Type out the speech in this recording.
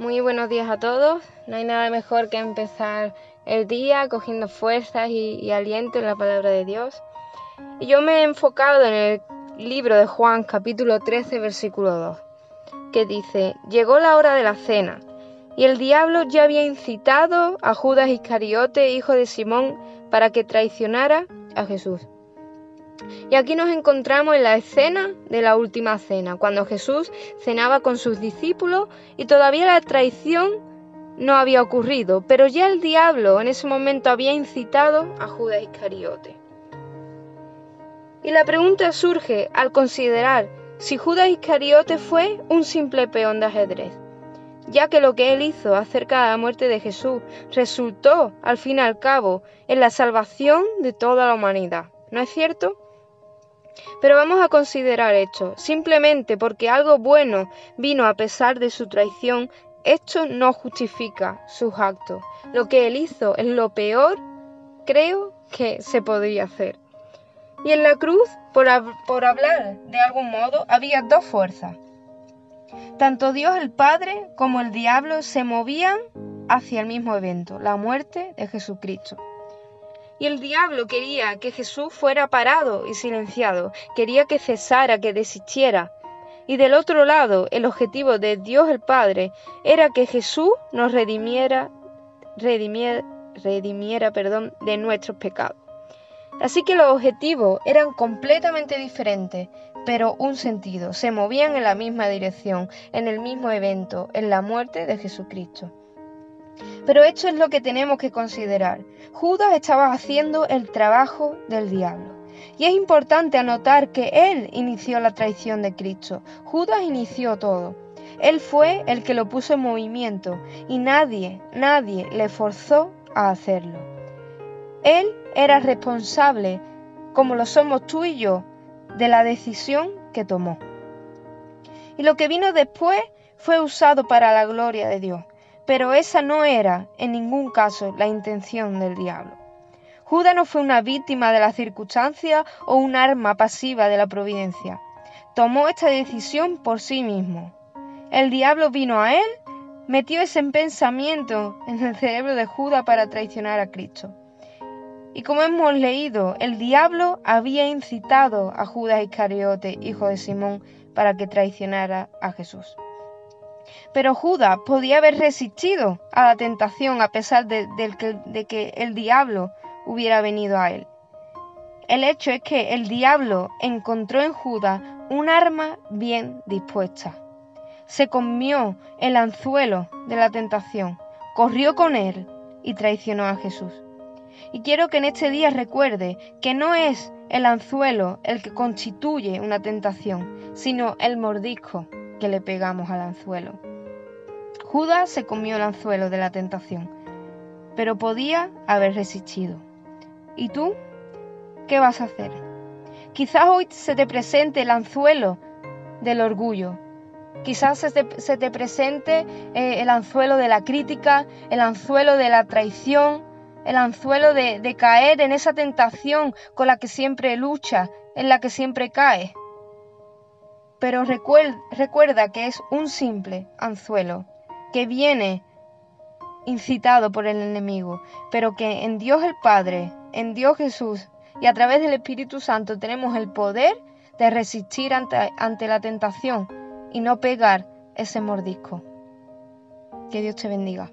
Muy buenos días a todos. No hay nada mejor que empezar el día cogiendo fuerzas y, aliento en la palabra de Dios. Y yo me he enfocado en el libro de Juan capítulo 13 versículo 2, que dice, llegó la hora de la cena, y el diablo ya había incitado a Judas Iscariote, hijo de Simón, para que traicionara a Jesús. Y aquí nos encontramos en la escena de la última cena, cuando Jesús cenaba con sus discípulos y todavía la traición no había ocurrido, pero ya el diablo en ese momento había incitado a Judas Iscariote. Y la pregunta surge al considerar si Judas Iscariote fue un simple peón de ajedrez, ya que lo que él hizo acerca de la muerte de Jesús resultó, al fin y al cabo, en la salvación de toda la humanidad. ¿No es cierto? Pero vamos a considerar esto. Simplemente porque algo bueno vino a pesar de su traición, esto no justifica sus actos. Lo que él hizo es lo peor, creo, que se podía hacer. Y en la cruz, por, por hablar de algún modo, había dos fuerzas. Tanto Dios el Padre como el diablo se movían hacia el mismo evento, la muerte de Jesucristo. Y el diablo quería que Jesús fuera parado y silenciado, quería que cesara, que desistiera. Y del otro lado, el objetivo de Dios el Padre era que Jesús nos redimiera, redimiera, perdón, de nuestros pecados. Así que los objetivos eran completamente diferentes, pero un sentido, se movían en la misma dirección, en el mismo evento, en la muerte de Jesucristo. Pero esto es lo que tenemos que considerar. Judas estaba haciendo el trabajo del diablo. Y es importante anotar que él inició la traición de Cristo. Judas inició todo. Él fue el que lo puso en movimiento y nadie, nadie le forzó a hacerlo. Él era responsable, como lo somos tú y yo, de la decisión que tomó. Y lo que vino después fue usado para la gloria de Dios. Pero esa no era, en ningún caso, la intención del diablo. Judas no fue una víctima de las circunstancias o un arma pasiva de la providencia. Tomó esta decisión por sí mismo. El diablo vino a él, metió ese pensamiento en el cerebro de Judas para traicionar a Cristo. Y como hemos leído, el diablo había incitado a Judas Iscariote, hijo de Simón, para que traicionara a Jesús. Pero Judas podía haber resistido a la tentación a pesar de, que el diablo hubiera venido a él. El hecho es que el diablo encontró en Judas un arma bien dispuesta. Se comió el anzuelo de la tentación, corrió con él y traicionó a Jesús. Y quiero que en este día recuerde que no es el anzuelo el que constituye una tentación, sino el mordisco que le pegamos al anzuelo. Judas se comió el anzuelo de la tentación, pero podía haber resistido. ¿Y tú? ¿Qué vas a hacer? Quizás hoy se te presente el anzuelo del orgullo. Quizás se te, presente eh, el anzuelo de la crítica, el anzuelo de la traición, el anzuelo de, de caer en esa tentación con la que siempre lucha, en la que siempre cae pero recuerda que es un simple anzuelo que viene incitado por el enemigo, pero que en Dios el Padre, en Dios Jesús y a través del Espíritu Santo tenemos el poder de resistir ante, ante la tentación y no pegar ese mordisco. Que Dios te bendiga.